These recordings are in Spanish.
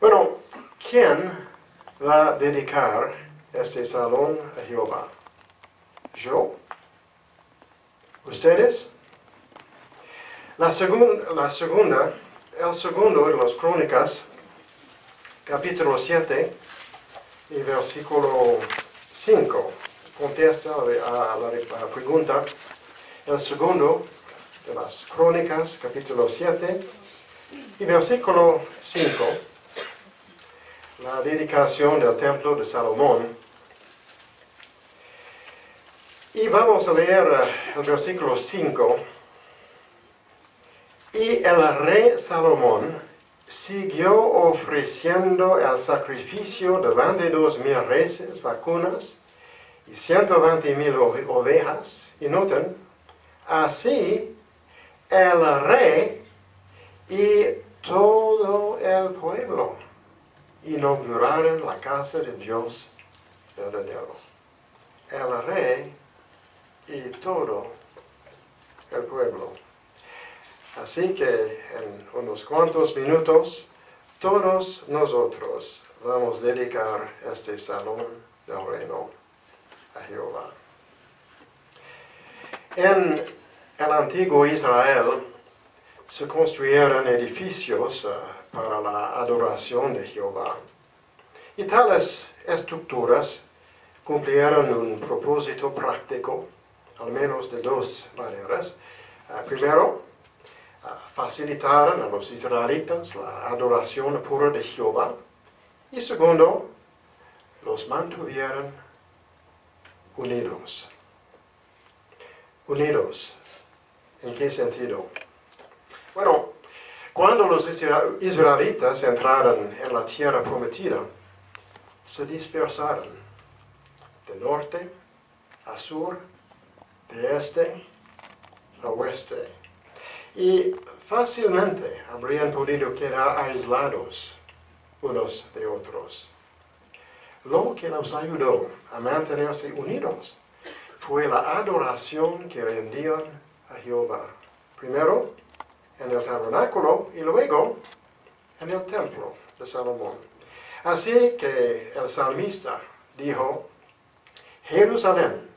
Bueno, ¿quién va a dedicar este salón a Jehová? ¿Yo? ¿Ustedes? La, la segunda, el segundo de las crónicas, capítulo 7 y versículo 5, contesta a la pregunta. El segundo de las crónicas, capítulo 7 y versículo 5, la dedicación del templo de Salomón. Y vamos a leer el versículo 5. Y el rey Salomón siguió ofreciendo el sacrificio de 22 mil reses, vacunas y 120 mil ovejas. Y noten, así el rey y todo inauguraron la casa de Dios verdadero. El rey y todo el pueblo. Así que en unos cuantos minutos todos nosotros vamos a dedicar este salón del reino a Jehová. En el antiguo Israel se construyeron edificios eh, para la adoración de Jehová. Y tales estructuras cumplieron un propósito práctico, al menos de dos maneras. Eh, primero, facilitaron a los israelitas la adoración pura de Jehová. Y segundo, los mantuvieron unidos. Unidos. ¿En qué sentido? Bueno, cuando los israelitas entraron en la tierra prometida, se dispersaron de norte a sur, de este a oeste. Y fácilmente habrían podido quedar aislados unos de otros. Lo que los ayudó a mantenerse unidos fue la adoración que rendían a Jehová. Primero, en el tabernáculo y luego en el templo de Salomón. Así que el salmista dijo, Jerusalén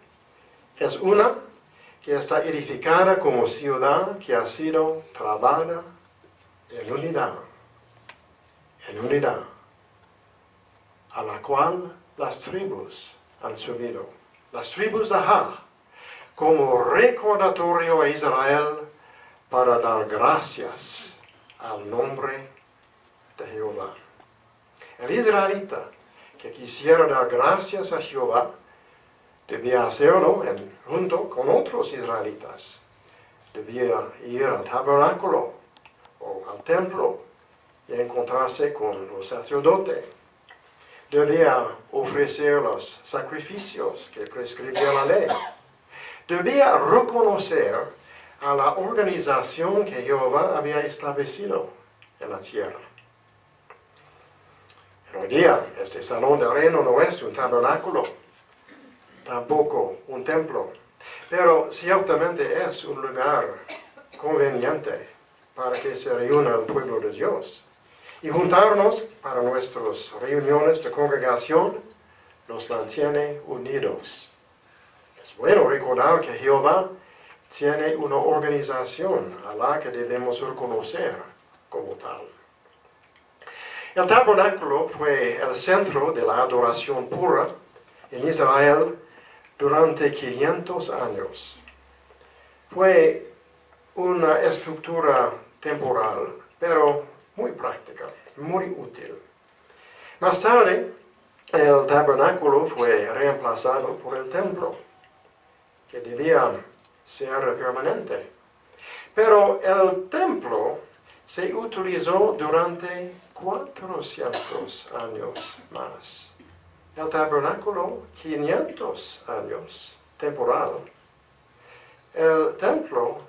es una que está edificada como ciudad que ha sido trabada en unidad, en unidad, a la cual las tribus han subido. Las tribus de Ha, como recordatorio a Israel para dar gracias al nombre de Jehová. El israelita que quisiera dar gracias a Jehová debía hacerlo junto con otros israelitas. Debía ir al tabernáculo o al templo y encontrarse con los sacerdotes. Debía ofrecer los sacrificios que prescribía la ley. Debía reconocer a la organización que Jehová había establecido en la tierra. hoy día, este salón de reino no es un tabernáculo, tampoco un templo, pero ciertamente es un lugar conveniente para que se reúna el pueblo de Dios. Y juntarnos para nuestras reuniones de congregación nos mantiene unidos. Es bueno recordar que Jehová tiene una organización a la que debemos reconocer como tal. El tabernáculo fue el centro de la adoración pura en Israel durante 500 años. Fue una estructura temporal, pero muy práctica, muy útil. Más tarde, el tabernáculo fue reemplazado por el templo, que debía ser permanente. Pero el templo se utilizó durante 400 años más. El tabernáculo, 500 años, temporal. El templo,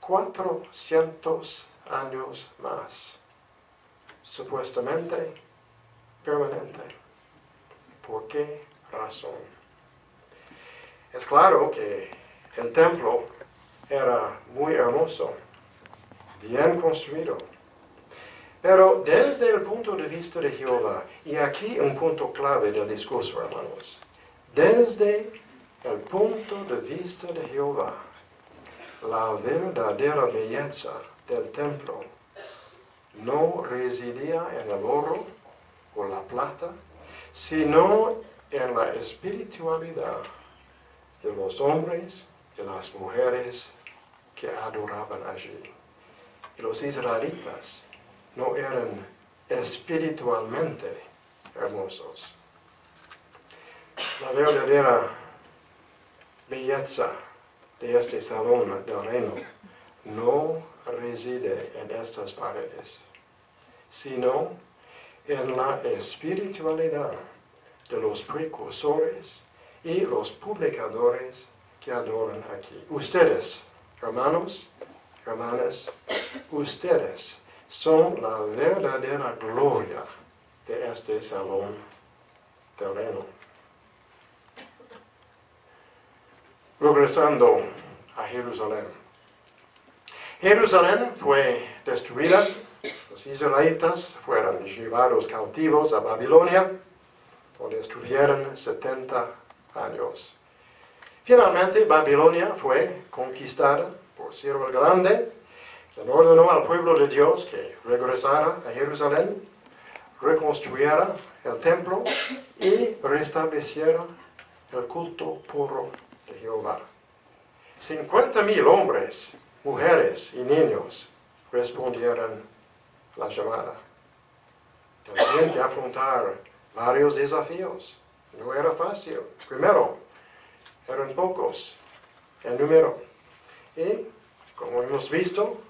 400 años más, supuestamente permanente. ¿Por qué razón? Es claro que el templo era muy hermoso, bien construido, Pero desde el punto de vista de Jehová, y aquí un punto clave del discurso, hermanos, desde el punto de vista de Jehová, la verdadera belleza del templo no residía en el oro o la plata, sino en la espiritualidad de los hombres y las mujeres que adoraban allí. Y los israelitas no eran espiritualmente hermosos. La verdadera belleza de este salón del reino no reside en estas paredes, sino en la espiritualidad de los precursores y los publicadores que adoran aquí. Ustedes, hermanos, hermanas, ustedes son la verdadera gloria de este salón terreno. Regresando a Jerusalén. Jerusalén fue destruida, los israelitas fueron llevados cautivos a Babilonia, donde estuvieron 70 años. Finalmente, Babilonia fue conquistada por Ciro el Grande, quien ordenó al pueblo de Dios que regresara a Jerusalén, reconstruyera el templo y restableciera el culto puro de Jehová. 50 mil hombres, mujeres y niños respondieron la llamada. Tenían que afrontar varios desafíos. No era fácil. Primero, eran pocos en número. Y, como hemos visto,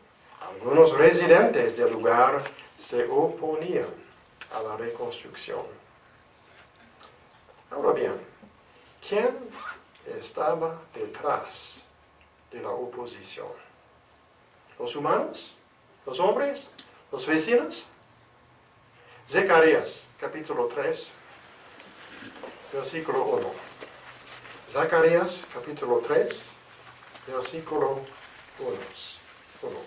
algunos residentes del lugar se oponían a la reconstrucción. Ahora bien, ¿quién estaba detrás de la oposición? ¿Los humanos? ¿Los hombres? ¿Los vecinos? Zacarías, capítulo 3, versículo 1. Zacarías, capítulo 3, versículo 1. 1.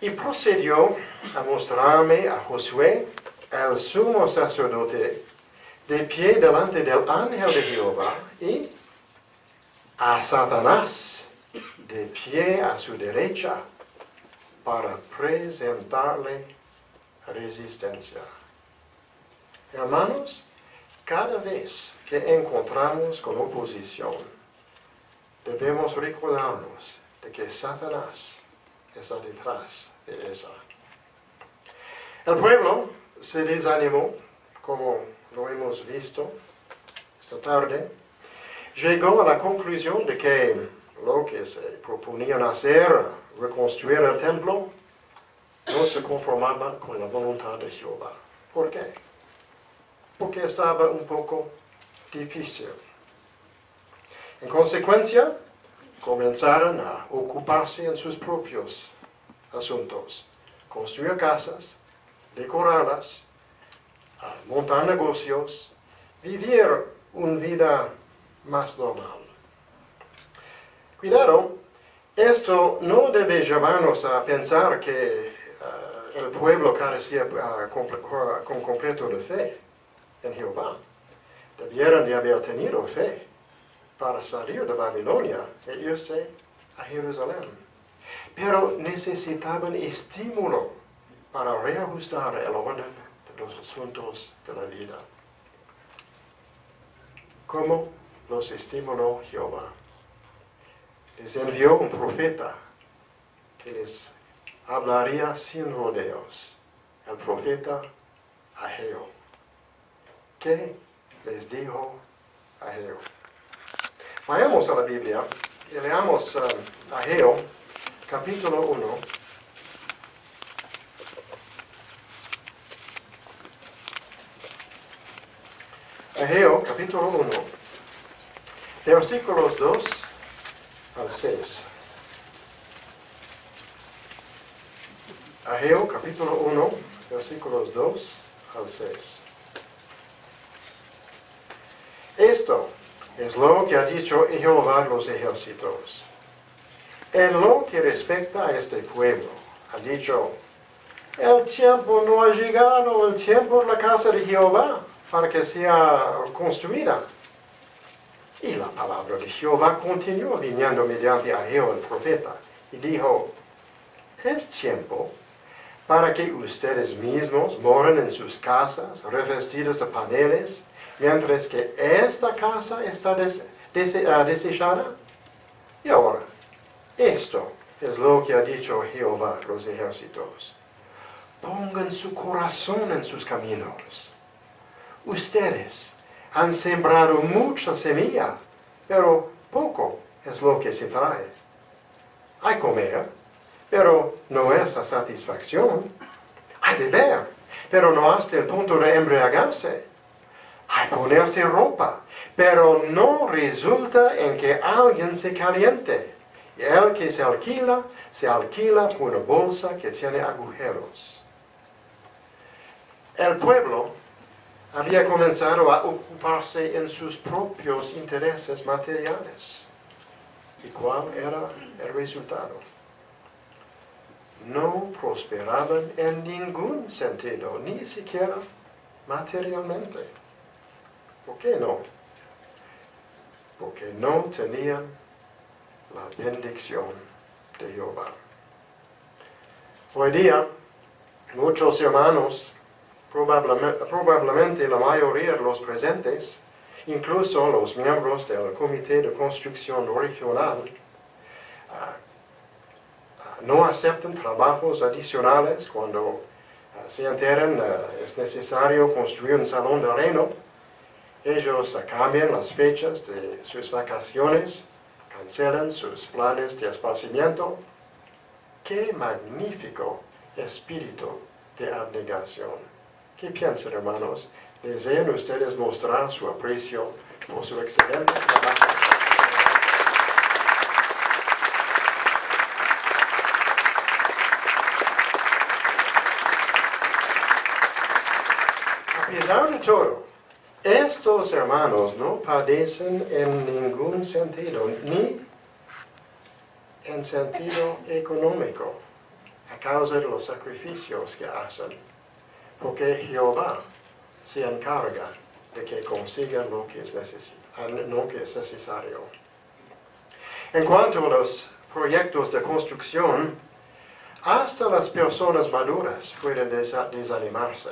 Y procedió a mostrarme a Josué, el sumo sacerdote, de pie delante del ángel de Jehová, y a Satanás de pie a su derecha para presentarle resistencia. Hermanos, cada vez que encontramos con oposición, debemos recordarnos de que Satanás está detrás de esa. El pueblo se desanimó, como lo hemos visto esta tarde, llegó a la conclusión de que lo que se proponían hacer, reconstruir el templo, no se conformaba con la voluntad de Jehová. ¿Por qué? Porque estaba un poco difícil. En consecuencia, comenzaron a ocuparse en sus propios asuntos, construir casas, decorarlas, montar negocios, vivir una vida más normal. Cuidado, esto no debe llevarnos a pensar que uh, el pueblo carecía uh, con completo de fe en Jehová. Debieron de haber tenido fe para salir de Babilonia e irse a Jerusalén. Pero necesitaban estímulo para reajustar el orden de los asuntos de la vida. ¿Cómo los estimuló Jehová? Les envió un profeta que les hablaría sin rodeos, el profeta Ageo. ¿Qué les dijo Ageo? Vayamos a la Biblia y leamos um, Ageo, capítulo 1. Ageo, capítulo 1, versículos 2 al 6. Ageo, capítulo 1, versículos 2 al 6. Esto es lo que ha dicho Jehová los ejércitos. En lo que respecta a este pueblo, ha dicho, el tiempo no ha llegado, el tiempo de la casa de Jehová para que sea construida. La palabra de Jehová continuó viniendo mediante Ageo el profeta y dijo, es tiempo para que ustedes mismos moren en sus casas revestidos de paneles, mientras que esta casa está ah, desechada. Y ahora, esto es lo que ha dicho Jehová los ejércitos. Pongan su corazón en sus caminos. Ustedes han sembrado mucha semilla, pero poco es lo que se trae. Hay comer, pero no es la satisfacción. Hay beber, pero no hasta el punto de embriagarse. Hay ponerse ropa, pero no resulta en que alguien se caliente. Y el que se alquila, se alquila por una bolsa que tiene agujeros. El pueblo había comenzado a ocuparse en sus propios intereses materiales. ¿Y cuál era el resultado? No prosperaban en ningún sentido, ni siquiera materialmente. ¿Por qué no? Porque no tenían la bendición de Jehová. Hoy día, muchos hermanos probablemente, la mayoría de los presentes, incluso los miembros del Comité de Construcción Regional, ah, ah, no aceptan trabajos adicionales cuando ah, se enteren es necesario construir un salón de reino. Ellos cambian las fechas de sus vacaciones, cancelan sus planes de esparcimiento. ¡Qué magnífico espíritu de abnegación! ¿Qué piensan, hermanos? ¿Desean ustedes mostrar su aprecio por su excelente trabajo? A pesar de todo, estos hermanos no padecen en ningún sentido, ni en sentido económico, a causa de los sacrificios que hacen porque Jehová se encarga de que consiga lo que es, lo que es necesario. En cuanto a los proyectos de construcción, hasta las personas maduras pueden desanimarse.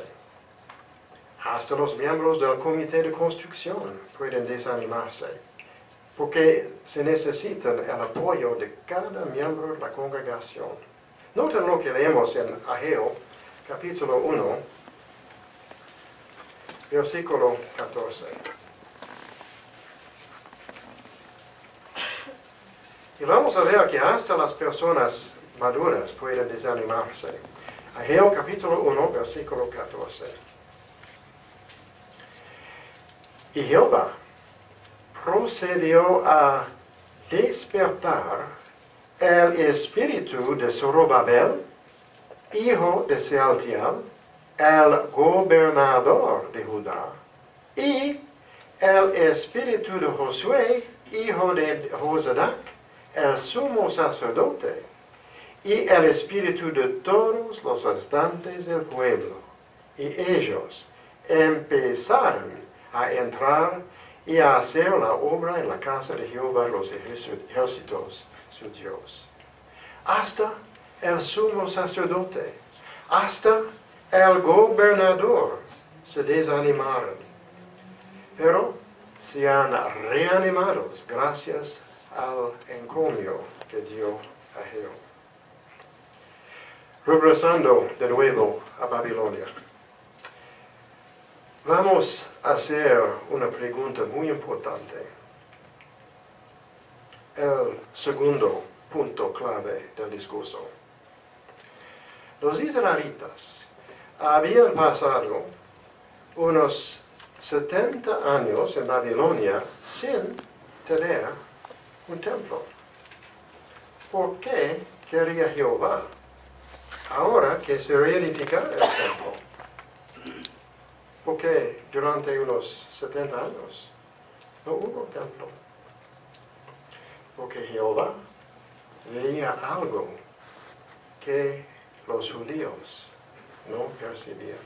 Hasta los miembros del comité de construcción pueden desanimarse, porque se necesita el apoyo de cada miembro de la congregación. Noten lo que leemos en Ageo, capítulo 1, versículo 14. Y vamos a ver que hasta las personas maduras pueden desanimarse. Ageo capítulo 1, versículo 14. Y Jehová procedió a despertar el espíritu de Zorobabel, hijo de Sealtiel, el gobernador de Judá, y el espíritu de Josué, hijo de Josadac, el sumo sacerdote, y el espíritu de todos los restantes del pueblo. Y ellos empezaron a entrar y a hacer la obra en la casa de Jehová los ejércitos, su Dios. Hasta el sumo sacerdote, hasta el gobernador se desanimaron, pero se han reanimado gracias al encomio que dio a Jehová. Regresando de nuevo a Babilonia, vamos a hacer una pregunta muy importante. El segundo punto clave del discurso. Los israelitas habían pasado unos 70 años en Babilonia sin tener un templo. ¿Por qué quería Jehová ahora que se reedifica el templo. Porque durante unos 70 años no hubo templo. Porque Jehová veía algo que los judíos no percibían.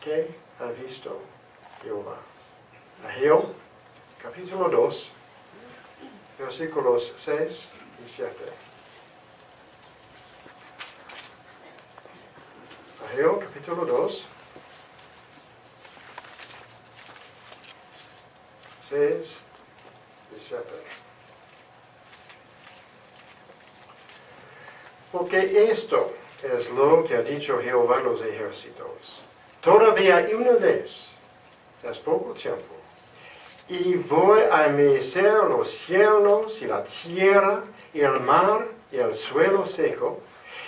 ¿Qué ha visto Jehová? Ageo, capítulo 2, versículos 6 y 7. Ageo, capítulo 2, 6 y 7. Porque esto es lo que ha dicho Jehová los ejércitos. Todavía una vez, es poco tiempo, y voy a mecer los cielos y la tierra y el mar y el suelo seco,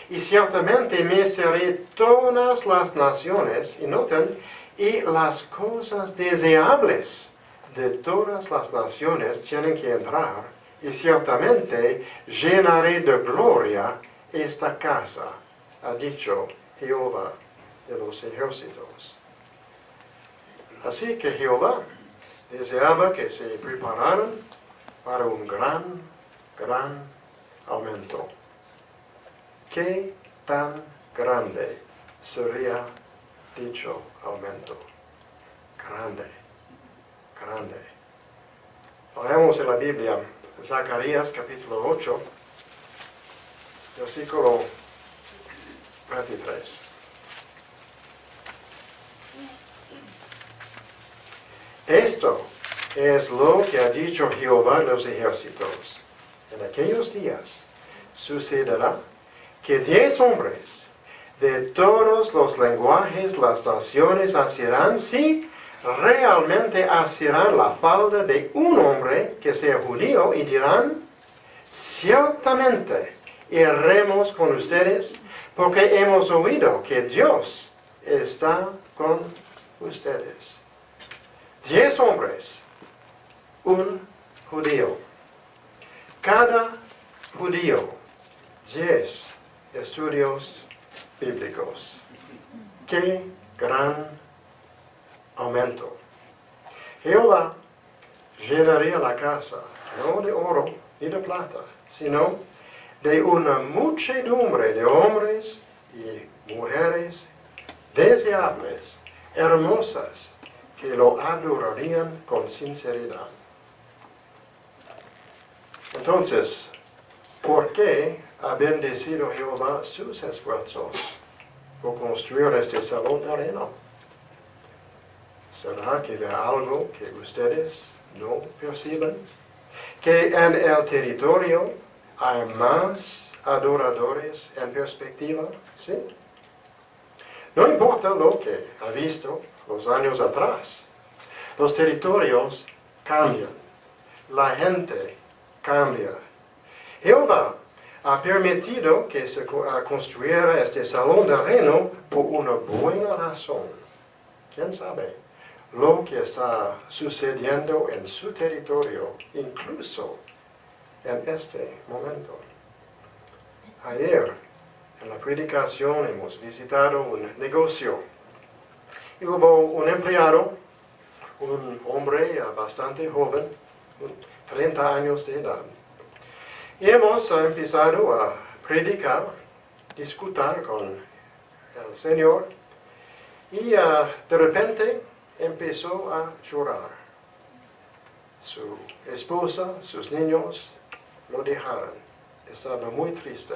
y ciertamente meceré todas las naciones, y noten, y las cosas deseables de todas las naciones tienen que entrar, y ciertamente llenaré de gloria esta casa, ha dicho Jehová de los ejércitos. Así que Jehová deseaba que se prepararan para un gran, gran aumento. ¿Qué tan grande sería dicho aumento? Grande, grande. Leemos en la Biblia Zacarías capítulo 8, versículo 23. Esto es lo que ha dicho Jehová los ejércitos. En aquellos días sucederá que diez hombres de todos los lenguajes las naciones hacerán si realmente hacerán la falda de un hombre que sea judío y dirán, ciertamente iremos con ustedes porque hemos oído que Dios está con ustedes. Diez hombres, un judío. Cada judío, diez estudios bíblicos. Qué gran aumento. Jehová llenaría la casa, no de oro ni de plata, sino de una muchedumbre de hombres y mujeres deseables, hermosas, que lo adorarían con sinceridad. Entonces, ¿por qué ha bendecido Jehová sus esfuerzos por construir este salón de arena? ¿Será que ve algo que ustedes no perciben? Que en el territorio hay más adoradores en perspectiva, ¿sí? No importa lo que ha visto los años atrás, los territorios cambian, la gente cambia. Jehová ha permitido que se construyera este salón de reino por una buena razón. ¿Quién sabe? Lo que está sucediendo en su territorio, incluso en este momento. Ayer, en la predicación, hemos visitado un negocio. Y hubo un empleado, un hombre bastante joven, 30 años de edad. Y hemos empezado a predicar, discutir con el Señor. Y uh, de repente empezó a llorar. Su esposa, sus niños lo dejaron. Estaba muy triste.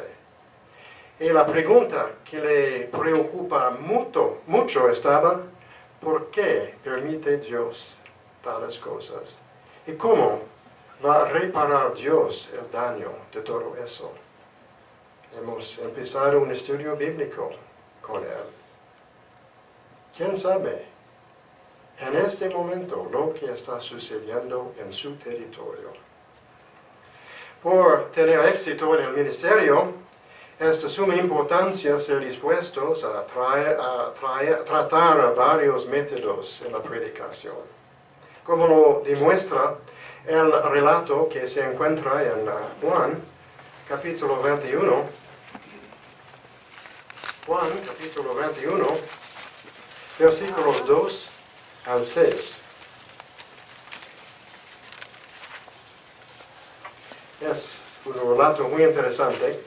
Y la pregunta que le preocupa mucho, mucho estaba, ¿por qué permite Dios tales cosas? ¿Y cómo va a reparar Dios el daño de todo eso? Hemos empezado un estudio bíblico con él. ¿Quién sabe en este momento lo que está sucediendo en su territorio? Por tener éxito en el ministerio, es de suma importancia ser dispuestos a, tratar varios métodos en la predicación. Como lo demuestra el relato que se encuentra en Juan, capítulo 21, Juan capítulo 21, versículos 2 al 6. Es un relato muy interesante.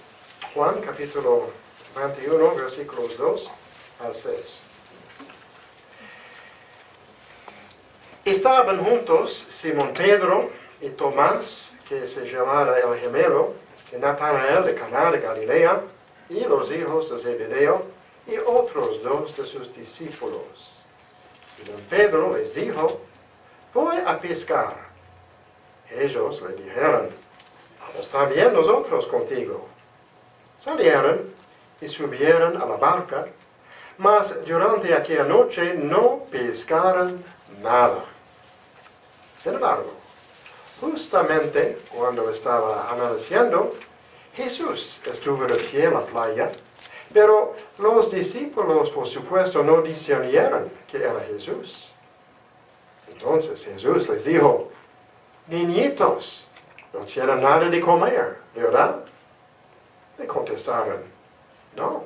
Juan capítulo 21, versículos 2 al 6. Estaban juntos Simón Pedro y Tomás, que se llamaba el gemelo, y Natanael de Caná de Galilea, y los hijos de Zebedeo, y otros dos de sus discípulos. Simón Pedro les dijo, voy a pescar. Ellos le dijeron, vamos también nosotros contigo. Salieron y subieron a la barca, mas durante aquella noche no pescaron nada. Sin embargo, justamente cuando estaba amaneciendo, Jesús estuvo de pie en la playa, pero los discípulos, por supuesto, no discernieron que era Jesús. Entonces Jesús les dijo, niñitos, no tienen nada de comer, ¿verdad? Le contestaron, no.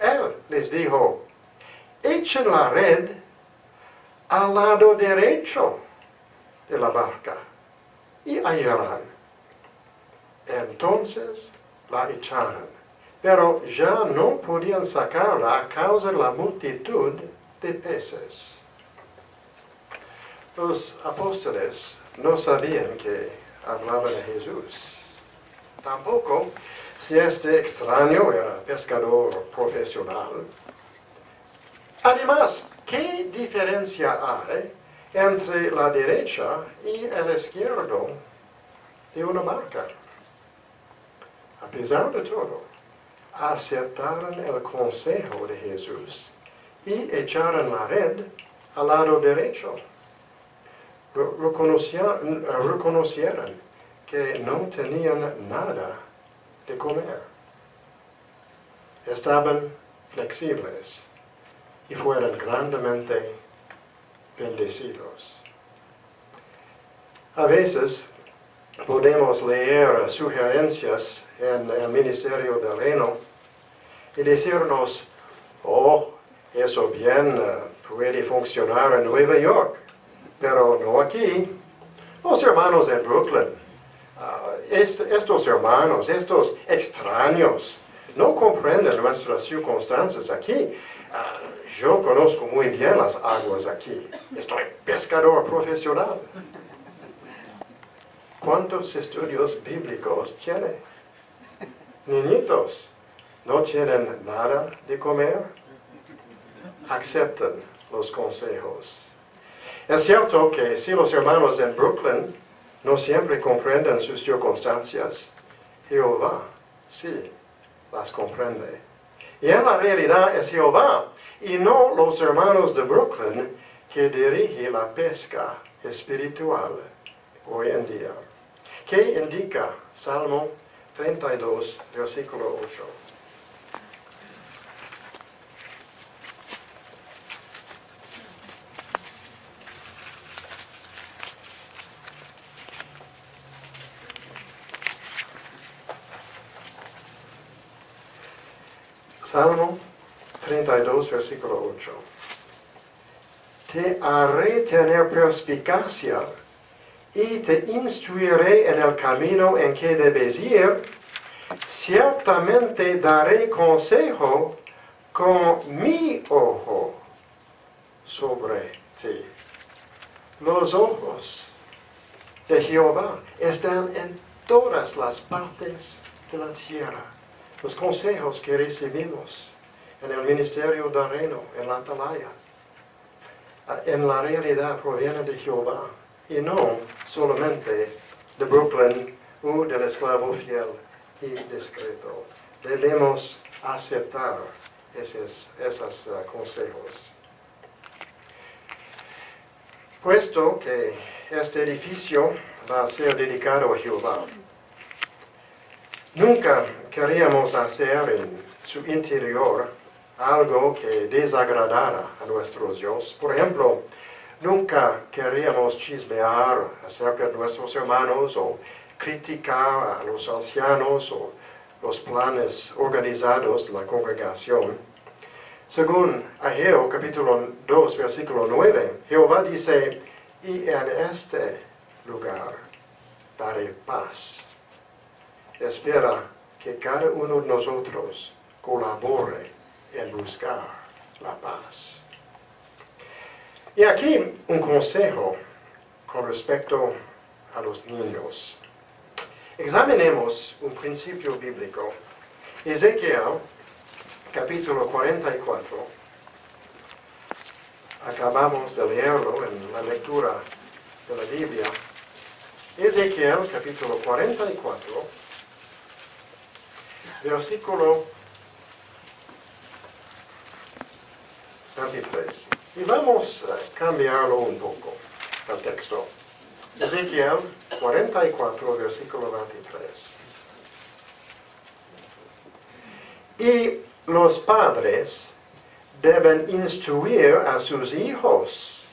Él les dijo, echen la red al lado derecho de la barca y hallarán. Entonces la echaron, pero ya no podían sacarla a causa de la multitud de peces. Los apóstoles no sabían que hablaban de Jesús. Tampoco si este extraño era pescador profesional. Además, ¿qué diferencia hay entre la derecha y el izquierdo de una barca? A pesar de todo, aceptaron el consejo de Jesús y echaron la red al lado derecho. Reconocieron, reconocieron que no tenían nada de comer. Estaban flexibles y fueron grandemente bendecidos. A veces podemos leer sugerencias en el ministerio del reino y decirnos, oh, eso bien eh, puede funcionar en Nueva York, pero no aquí. Los hermanos en Brooklyn, ah, estos hermanos, estos extraños, no comprenden nuestras circunstancias aquí. Ah, yo conozco muy bien las aguas aquí. Estoy pescador profesional. ¿Cuántos estudios bíblicos tiene? Niñitos, ¿no tienen nada de comer? Acepten los consejos. Es cierto que si los hermanos en Brooklyn no siempre comprenden sus circunstancias, Jehová sí las comprende. Y en la realidad es Jehová y no los hermanos de Brooklyn que dirige la pesca espiritual hoy en día. ¿Qué indica Salmo 32, versículo 8? Salmo 32, versículo 8. Te haré tener perspicacia y te instruiré en el camino en que debes ir. Ciertamente daré consejo con mi ojo sobre ti. Los ojos de Jehová están en todas las partes de la tierra. Los consejos que recibimos en el ministerio del reino, en la atalaya, en la realidad provienen de Jehová y no solamente de Brooklyn o del esclavo fiel y discreto. Debemos aceptar esos, esos uh, consejos. Puesto que este edificio va a ser dedicado a Jehová, nunca queríamos hacer en su interior algo que desagradara a nuestros Dios. Por ejemplo, Nunca queríamos chismear acerca de nuestros hermanos o criticar a los ancianos o los planes organizados de la congregación. Según Ageo capítulo 2, versículo 9, Jehová dice, y en este lugar daré paz. Espera que cada uno de nosotros colabore en buscar la paz. Y aquí un consejo con respecto a los niños. Examinemos un principio bíblico. Ezequiel, capítulo 44. Acabamos de leerlo en la lectura de la Biblia. Ezequiel, capítulo 44, versículo 23. Y vamos a cambiarlo un poco, el texto. Ezequiel 44, versículo 23. Y los padres deben instruir a sus hijos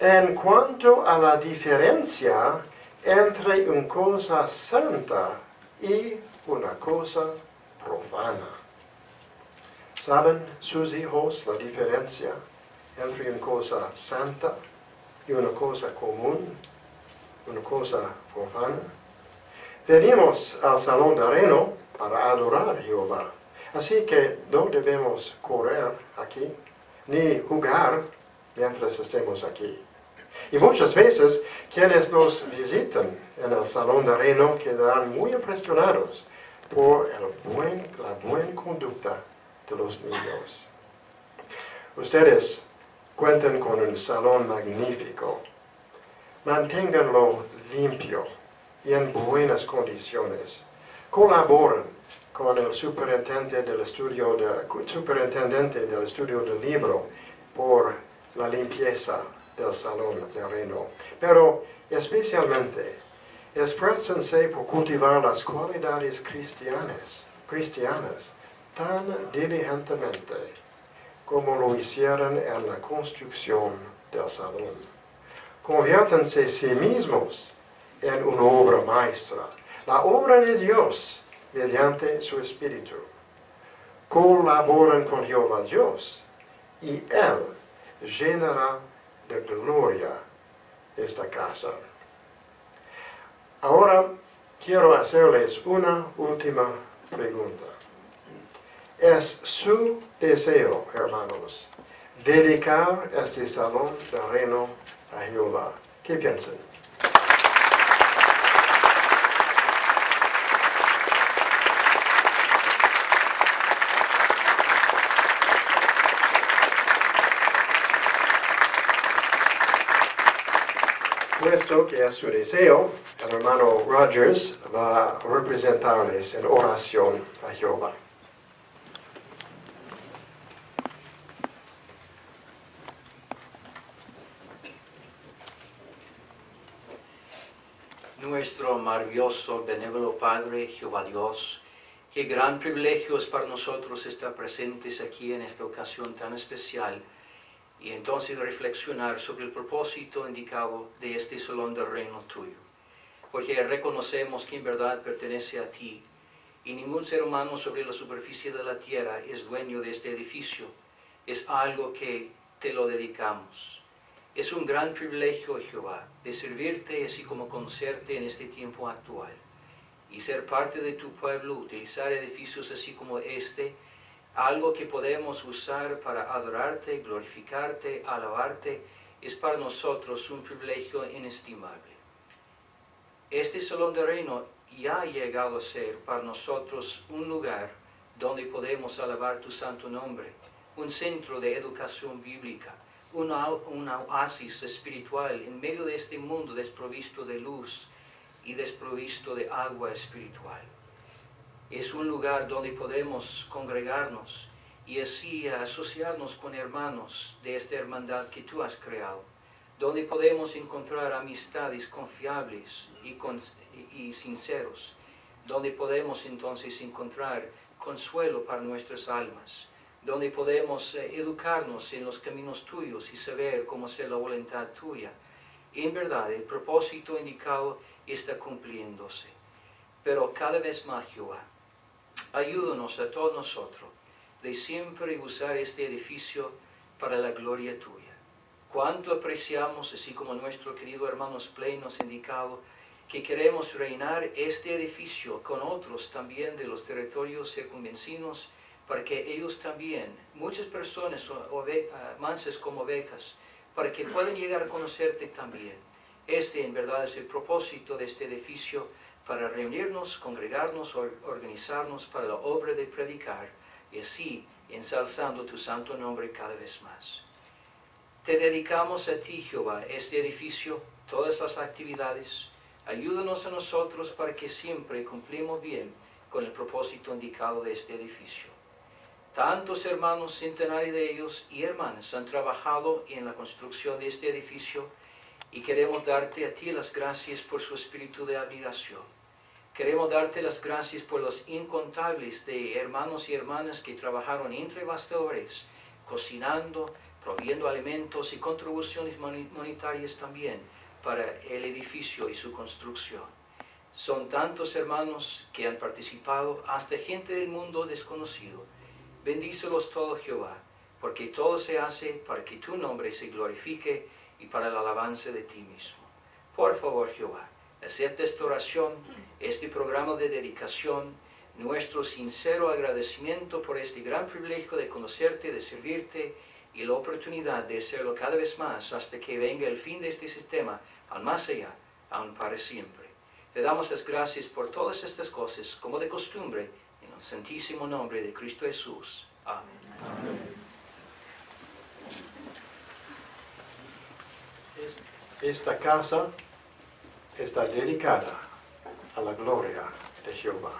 en cuanto a la diferencia entre una cosa santa y una cosa profana. ¿Saben sus hijos la diferencia entre una cosa santa y una cosa común? una cosa profana. Venimos al salón de areno para adorar a Jehová. Así que no debemos correr aquí, ni jugar mientras estemos aquí. Y muchas veces quienes nos visitan en el salón de areno quedarán muy impresionados por el buen, la buena conducta de los niños. Ustedes cuentan con un salón magnífico manténganlo limpio y en buenas condiciones. Colaboren con el superintendente del estudio, de, superintendente del estudio del libro por la limpieza del salón de reino. Pero especialmente, esfuércense por cultivar las cualidades cristianas, tan diligentemente como lo hicieron en la construcción del salón conviértanse sí mismos en una obra maestra, la obra de Dios mediante su Espíritu. Colaboren con Jehová Dios y Él llenará de gloria esta casa. Ahora quiero hacerles una última pregunta. Es su deseo, hermanos, dedicar este salón de reino a Jehová. ¿Qué piensan? Puesto que es su deseo, el hermano Rogers va a representarles en oración a Jehová. nuestro maravilloso, benévolo Padre, Jehová Dios, qué gran privilegio es para nosotros estar presentes aquí en esta ocasión tan especial y entonces reflexionar sobre el propósito indicado de este salón del reino tuyo. Porque reconocemos que en verdad pertenece a ti y ningún ser humano sobre la superficie de la tierra es dueño de este edificio. Es algo que te lo dedicamos. Es un gran privilegio, Jehová, de servirte así como conocerte en este tiempo actual y ser parte de tu pueblo, utilizar edificios así como este, algo que podemos usar para adorarte, glorificarte, alabarte, es para nosotros un privilegio inestimable. Este salón de reino ya ha llegado a ser para nosotros un lugar donde podemos alabar tu santo nombre, un centro de educación bíblica, una, oasis espiritual en medio de este mundo desprovisto de luz y desprovisto de agua espiritual. Es un lugar donde podemos congregarnos y así asociarnos con hermanos de esta hermandad que tú has creado, donde podemos encontrar amistades confiables y, y sinceros, donde podemos entonces encontrar consuelo para nuestras almas donde podemos eh, educarnos en los caminos tuyos y saber cómo ser la voluntad tuya. En verdad, el propósito indicado está cumpliéndose. Pero cada vez más, Jehová, Ayúdanos a todos nosotros de siempre usar este edificio para la gloria tuya. Cuánto apreciamos, así como nuestro querido hermano Splay nos ha indicado, que queremos reinar este edificio con otros también de los territorios circunvencinos, para que ellos también, muchas personas, uh, mansas como ovejas, para que puedan llegar a conocerte también. Este en verdad es el propósito de este edificio, para reunirnos, congregarnos, organizarnos para la obra de predicar, y así ensalzando tu santo nombre cada vez más. Te dedicamos a ti, Jehová, este edificio, todas las actividades. Ayúdanos a nosotros para que siempre cumplimos bien con el propósito indicado de este edificio. Tantos hermanos, centenares de ellos y hermanas, han trabajado en la construcción de este edificio y queremos darte a ti las gracias por su espíritu de abnegación. Queremos darte las gracias por los incontables de hermanos y hermanas que trabajaron entre bastidores, cocinando, proviendo alimentos y contribuciones monetarias también para el edificio y su construcción. Son tantos hermanos que han participado, hasta gente del mundo desconocido. Bendícelos todos, Jehová, porque todo se hace para que tu nombre se glorifique y para la alabanza de ti mismo. Por favor, Jehová, acepta esta oración, este programa de dedicación, nuestro sincero agradecimiento por este gran privilegio de conocerte, de servirte y la oportunidad de hacerlo cada vez más hasta que venga el fin de este sistema, al más allá, aún para siempre. Te damos las gracias por todas estas cosas, como de costumbre, en el santísimo nombre de Cristo Jesús. Amén. Esta casa está dedicada a la gloria de Jehová.